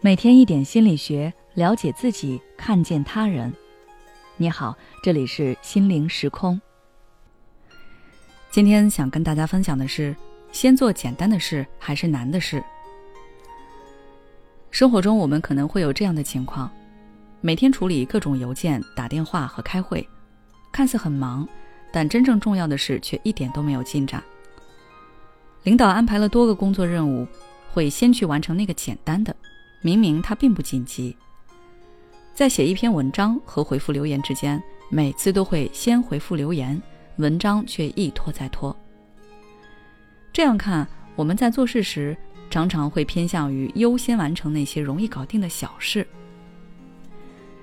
每天一点心理学，了解自己，看见他人。你好，这里是心灵时空。今天想跟大家分享的是：先做简单的事还是难的事？生活中我们可能会有这样的情况：每天处理各种邮件、打电话和开会，看似很忙，但真正重要的事却一点都没有进展。领导安排了多个工作任务，会先去完成那个简单的。明明它并不紧急，在写一篇文章和回复留言之间，每次都会先回复留言，文章却一拖再拖。这样看，我们在做事时常常会偏向于优先完成那些容易搞定的小事。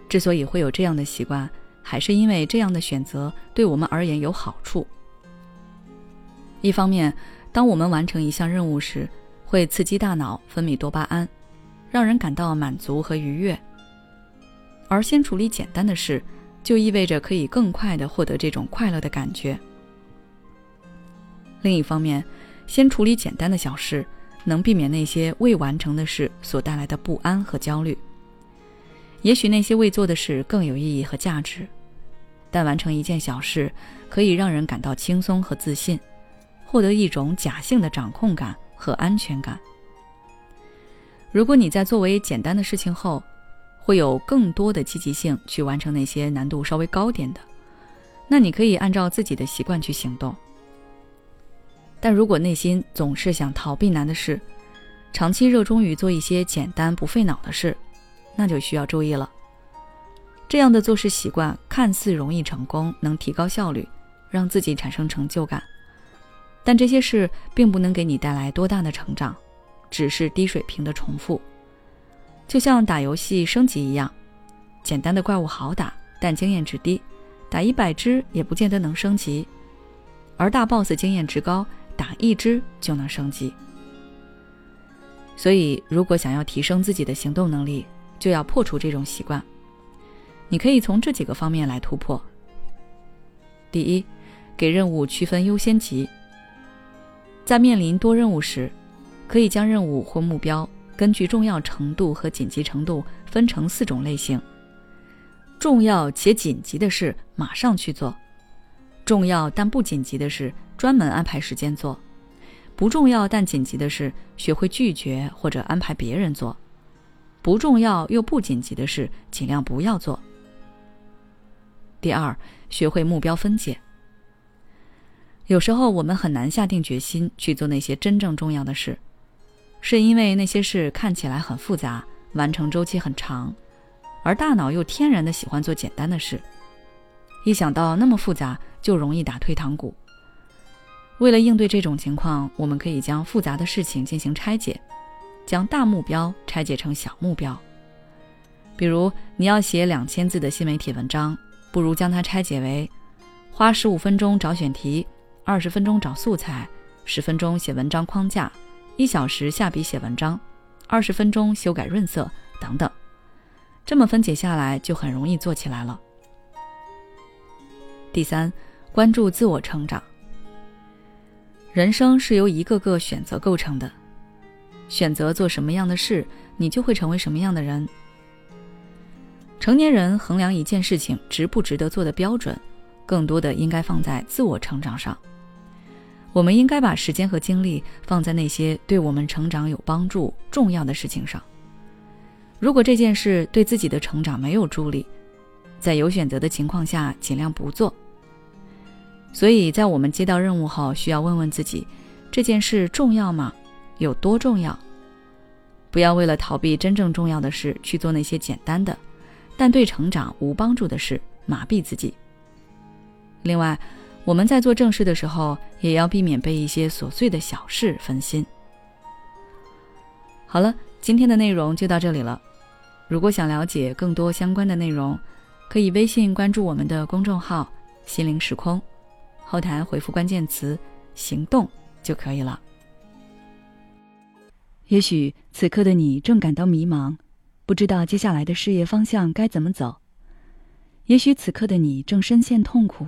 之所以会有这样的习惯，还是因为这样的选择对我们而言有好处。一方面，当我们完成一项任务时，会刺激大脑分泌多巴胺。让人感到满足和愉悦，而先处理简单的事，就意味着可以更快的获得这种快乐的感觉。另一方面，先处理简单的小事，能避免那些未完成的事所带来的不安和焦虑。也许那些未做的事更有意义和价值，但完成一件小事，可以让人感到轻松和自信，获得一种假性的掌控感和安全感。如果你在作为简单的事情后，会有更多的积极性去完成那些难度稍微高点的，那你可以按照自己的习惯去行动。但如果内心总是想逃避难的事，长期热衷于做一些简单不费脑的事，那就需要注意了。这样的做事习惯看似容易成功，能提高效率，让自己产生成就感，但这些事并不能给你带来多大的成长。只是低水平的重复，就像打游戏升级一样，简单的怪物好打，但经验值低，打一百只也不见得能升级；而大 boss 经验值高，打一只就能升级。所以，如果想要提升自己的行动能力，就要破除这种习惯。你可以从这几个方面来突破。第一，给任务区分优先级，在面临多任务时。可以将任务或目标根据重要程度和紧急程度分成四种类型：重要且紧急的事马上去做；重要但不紧急的事专门安排时间做；不重要但紧急的事学会拒绝或者安排别人做；不重要又不紧急的事尽量不要做。第二，学会目标分解。有时候我们很难下定决心去做那些真正重要的事。是因为那些事看起来很复杂，完成周期很长，而大脑又天然的喜欢做简单的事。一想到那么复杂，就容易打退堂鼓。为了应对这种情况，我们可以将复杂的事情进行拆解，将大目标拆解成小目标。比如，你要写两千字的新媒体文章，不如将它拆解为：花十五分钟找选题，二十分钟找素材，十分钟写文章框架。一小时下笔写文章，二十分钟修改润色等等，这么分解下来就很容易做起来了。第三，关注自我成长。人生是由一个个选择构成的，选择做什么样的事，你就会成为什么样的人。成年人衡量一件事情值不值得做的标准，更多的应该放在自我成长上。我们应该把时间和精力放在那些对我们成长有帮助、重要的事情上。如果这件事对自己的成长没有助力，在有选择的情况下，尽量不做。所以在我们接到任务后，需要问问自己：这件事重要吗？有多重要？不要为了逃避真正重要的事去做那些简单的，但对成长无帮助的事，麻痹自己。另外。我们在做正事的时候，也要避免被一些琐碎的小事分心。好了，今天的内容就到这里了。如果想了解更多相关的内容，可以微信关注我们的公众号“心灵时空”，后台回复关键词“行动”就可以了。也许此刻的你正感到迷茫，不知道接下来的事业方向该怎么走；也许此刻的你正深陷痛苦。